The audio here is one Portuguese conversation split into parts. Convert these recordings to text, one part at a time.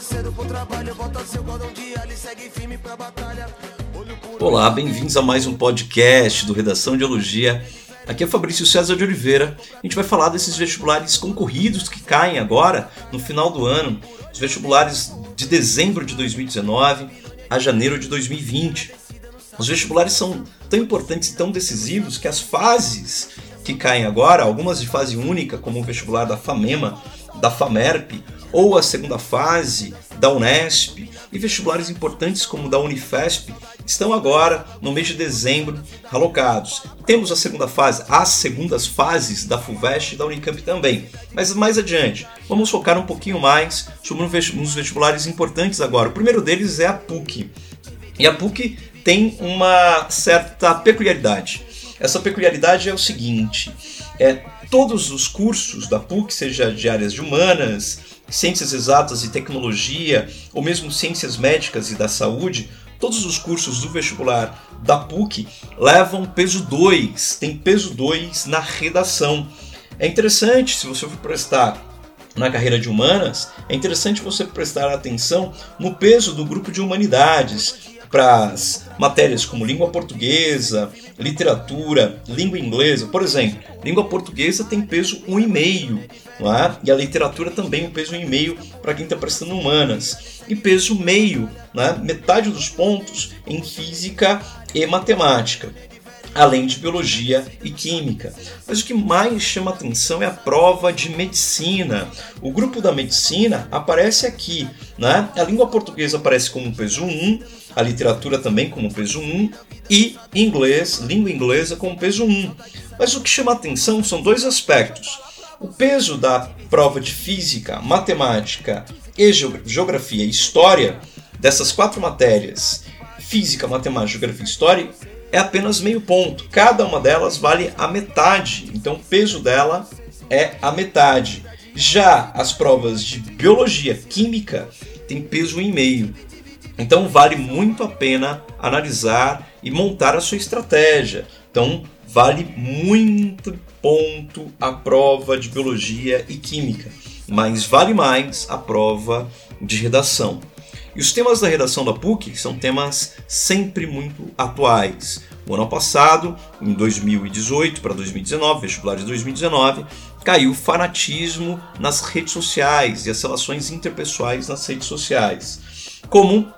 cedo pro trabalho, bota seu cordão de alho e segue firme pra batalha. Olá, bem-vindos a mais um podcast do Redação de Elogia. Aqui é Fabrício César de Oliveira. A gente vai falar desses vestibulares concorridos que caem agora no final do ano, os vestibulares de dezembro de 2019 a janeiro de 2020. Os vestibulares são tão importantes e tão decisivos que as fases que caem agora, algumas de fase única, como o vestibular da FAMEMA, da FAMERP, ou a segunda fase da Unesp, e vestibulares importantes como o da Unifesp, estão agora, no mês de dezembro, alocados. Temos a segunda fase, as segundas fases da FUVEST e da Unicamp também. Mas mais adiante, vamos focar um pouquinho mais sobre uns vestibulares importantes agora. O primeiro deles é a PUC. E a PUC tem uma certa peculiaridade. Essa peculiaridade é o seguinte: é, todos os cursos da PUC, seja de áreas de humanas, ciências exatas e tecnologia, ou mesmo ciências médicas e da saúde, todos os cursos do vestibular da PUC levam peso 2, tem peso 2 na redação. É interessante, se você for prestar na carreira de humanas, é interessante você prestar atenção no peso do grupo de humanidades, para as matérias como língua portuguesa, literatura, língua inglesa. Por exemplo, língua portuguesa tem peso 1,5, é? e a literatura também um peso 1,5 para quem está prestando humanas. E peso meio, é? metade dos pontos em física e matemática além de biologia e química. Mas o que mais chama atenção é a prova de medicina. O grupo da medicina aparece aqui, né? A língua portuguesa aparece como peso 1, a literatura também como peso 1 e inglês, língua inglesa como peso 1. Mas o que chama atenção são dois aspectos. O peso da prova de física, matemática e geografia e história dessas quatro matérias, física, matemática, geografia e história, é apenas meio ponto. Cada uma delas vale a metade, então o peso dela é a metade. Já as provas de biologia, química, tem peso em meio. Então vale muito a pena analisar e montar a sua estratégia. Então vale muito ponto a prova de biologia e química, mas vale mais a prova de redação. E os temas da redação da PUC são temas sempre muito atuais. O ano passado, em 2018 para 2019, vestibular de 2019, caiu fanatismo nas redes sociais e as relações interpessoais nas redes sociais. Como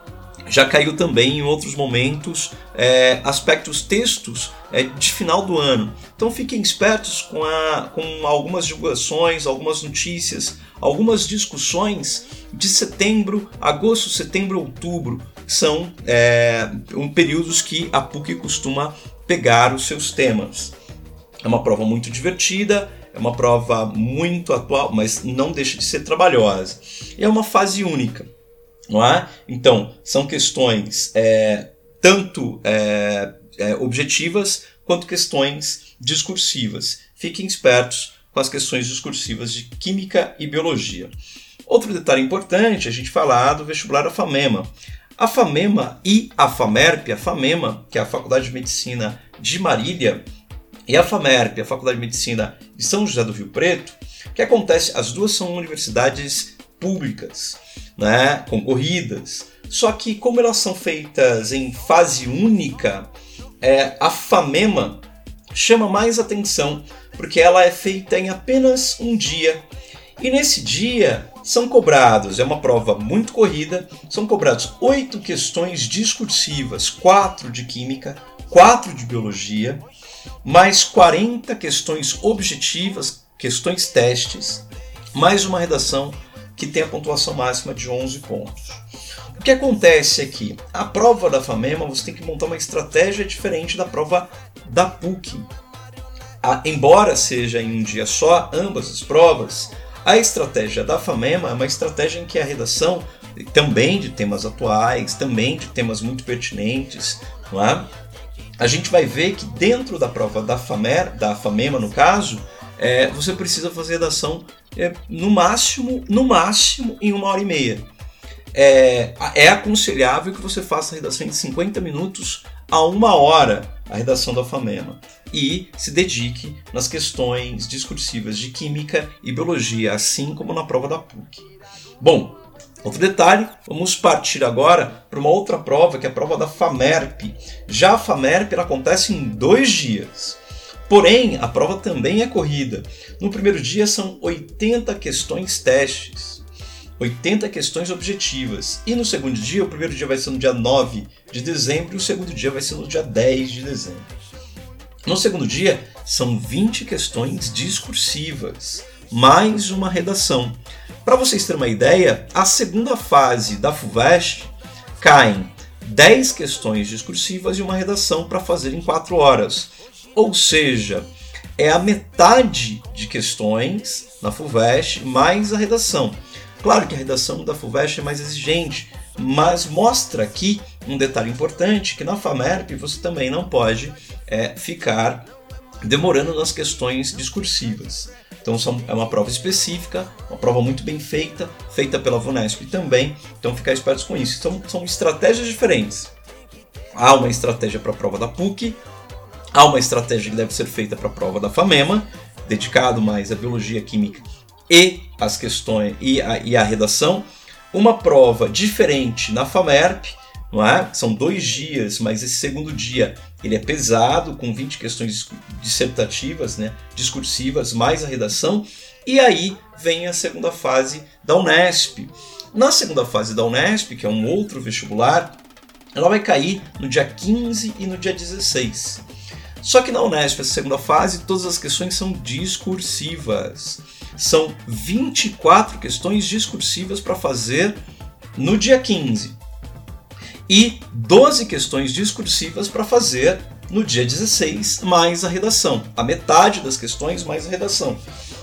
já caiu também em outros momentos é, aspectos textos é, de final do ano. Então fiquem espertos com, a, com algumas divulgações, algumas notícias, algumas discussões de setembro, agosto, setembro, outubro. São é, um períodos que a PUC costuma pegar os seus temas. É uma prova muito divertida, é uma prova muito atual, mas não deixa de ser trabalhosa. E é uma fase única não é? Então, são questões é, tanto é, é, objetivas quanto questões discursivas. Fiquem espertos com as questões discursivas de química e biologia. Outro detalhe importante é a gente falar do vestibular da FAMEMA. A FAMEMA e a FAMERP, a FAMEMA, que é a Faculdade de Medicina de Marília, e a FAMERP, a Faculdade de Medicina de São José do Rio Preto, que acontece, as duas são universidades públicas né, concorridas. Só que como elas são feitas em fase única, é, a FAMEMA chama mais atenção porque ela é feita em apenas um dia. E nesse dia são cobrados, é uma prova muito corrida, são cobrados oito questões discursivas, quatro de química, quatro de biologia, mais 40 questões objetivas, questões testes, mais uma redação que tem a pontuação máxima de 11 pontos. O que acontece aqui? A prova da FAMEMA você tem que montar uma estratégia diferente da prova da PUC. A, embora seja em um dia só, ambas as provas, a estratégia da FAMEMA é uma estratégia em que a redação também de temas atuais, também de temas muito pertinentes, não é? a gente vai ver que dentro da prova da, FAMER, da FAMEMA, no caso, é, você precisa fazer redação é, no máximo, no máximo em uma hora e meia. É, é aconselhável que você faça a redação em 50 minutos a uma hora, a redação da FAMEMA, e se dedique nas questões discursivas de química e biologia, assim como na prova da PUC. Bom, Outro detalhe, vamos partir agora para uma outra prova, que é a prova da FAMERP. Já a FAMERP ela acontece em dois dias. Porém, a prova também é corrida. No primeiro dia são 80 questões testes, 80 questões objetivas. E no segundo dia, o primeiro dia vai ser no dia 9 de dezembro e o segundo dia vai ser no dia 10 de dezembro. No segundo dia, são 20 questões discursivas, mais uma redação. Para vocês terem uma ideia, a segunda fase da FUVEST caem 10 questões discursivas e uma redação para fazer em 4 horas. Ou seja, é a metade de questões na FUVEST mais a redação. Claro que a redação da FUVEST é mais exigente, mas mostra aqui um detalhe importante que na FAMERP você também não pode é, ficar demorando nas questões discursivas. Então são, é uma prova específica, uma prova muito bem feita, feita pela VUNESP também, então ficar espertos com isso. Então são estratégias diferentes. Há uma estratégia para a prova da PUC, Há uma estratégia que deve ser feita para a prova da FAMEMA, dedicado mais à biologia química e as questões e a, e a redação. Uma prova diferente na FAMERP, não é? São dois dias, mas esse segundo dia ele é pesado, com 20 questões dissertativas, né, discursivas, mais a redação. E aí vem a segunda fase da Unesp. Na segunda fase da Unesp, que é um outro vestibular, ela vai cair no dia 15 e no dia 16. Só que na Unesp, essa segunda fase, todas as questões são discursivas. São 24 questões discursivas para fazer no dia 15 e 12 questões discursivas para fazer no dia 16, mais a redação. A metade das questões mais a redação.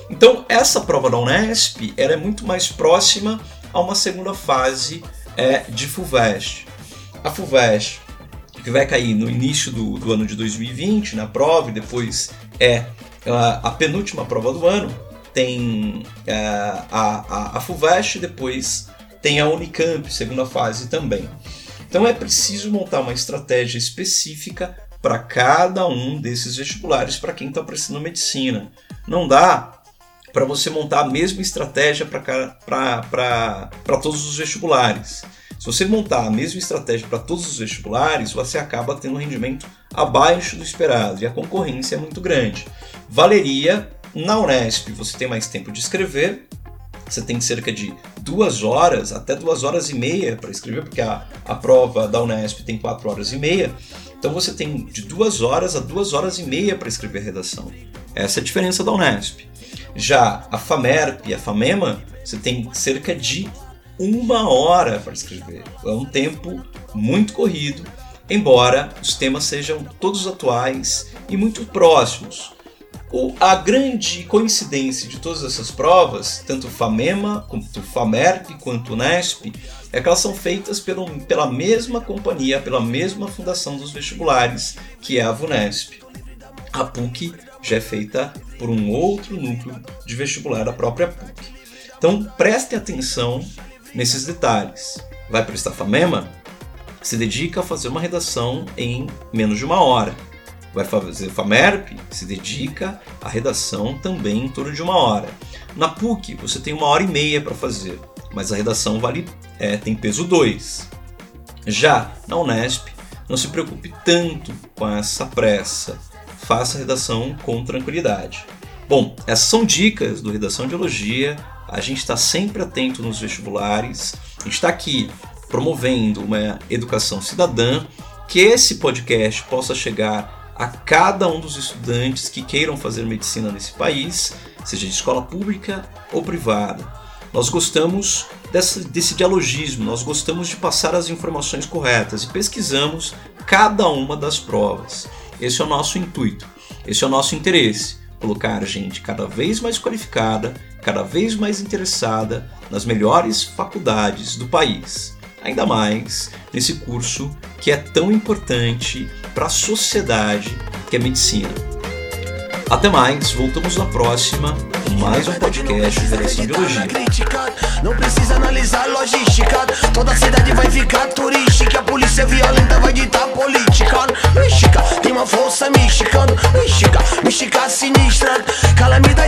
Então, essa prova da Unesp era é muito mais próxima a uma segunda fase é, de FUVEST. A FUVEST que vai cair no início do, do ano de 2020 na prova e depois é a, a penúltima prova do ano. Tem é, a, a, a FUVEST, depois tem a Unicamp, segunda fase também. Então é preciso montar uma estratégia específica para cada um desses vestibulares para quem está prestando medicina. Não dá para você montar a mesma estratégia para todos os vestibulares. Se você montar a mesma estratégia para todos os vestibulares, você acaba tendo um rendimento abaixo do esperado e a concorrência é muito grande. Valeria na Unesp, você tem mais tempo de escrever, você tem cerca de duas horas, até duas horas e meia para escrever, porque a, a prova da Unesp tem quatro horas e meia. Então você tem de duas horas a duas horas e meia para escrever redação. Essa é a diferença da Unesp. Já a FAMERP e a FAMEMA, você tem cerca de uma hora para escrever. É um tempo muito corrido, embora os temas sejam todos atuais e muito próximos. O, a grande coincidência de todas essas provas, tanto FAMEMA, quanto FAMERP, quanto NESP, é que elas são feitas pelo, pela mesma companhia, pela mesma fundação dos vestibulares, que é a VUNESP. A PUC já é feita por um outro núcleo de vestibular, a própria PUC. Então preste atenção nesses detalhes. Vai prestar FAMEMA? Se dedica a fazer uma redação em menos de uma hora. Vai fazer FAMERP? Se dedica à redação também em torno de uma hora. Na PUC, você tem uma hora e meia para fazer, mas a redação vale é, tem peso 2. Já na Unesp, não se preocupe tanto com essa pressa. Faça a redação com tranquilidade. Bom, essas são dicas do Redação de Elogia a gente está sempre atento nos vestibulares, a gente está aqui promovendo uma educação cidadã, que esse podcast possa chegar a cada um dos estudantes que queiram fazer medicina nesse país, seja de escola pública ou privada. Nós gostamos desse, desse dialogismo, nós gostamos de passar as informações corretas e pesquisamos cada uma das provas. Esse é o nosso intuito, esse é o nosso interesse colocar gente cada vez mais qualificada, cada vez mais interessada nas melhores faculdades do país. Ainda mais nesse curso que é tão importante para a sociedade que é medicina. Até mais, voltamos na próxima com mais um podcast de Redação Biologia. Não precisa analisar logística. Toda cidade vai ficar turística. A polícia violenta vai ditar política. Mística, tem uma força mexicana. Mística, mística sinistra. Calamidade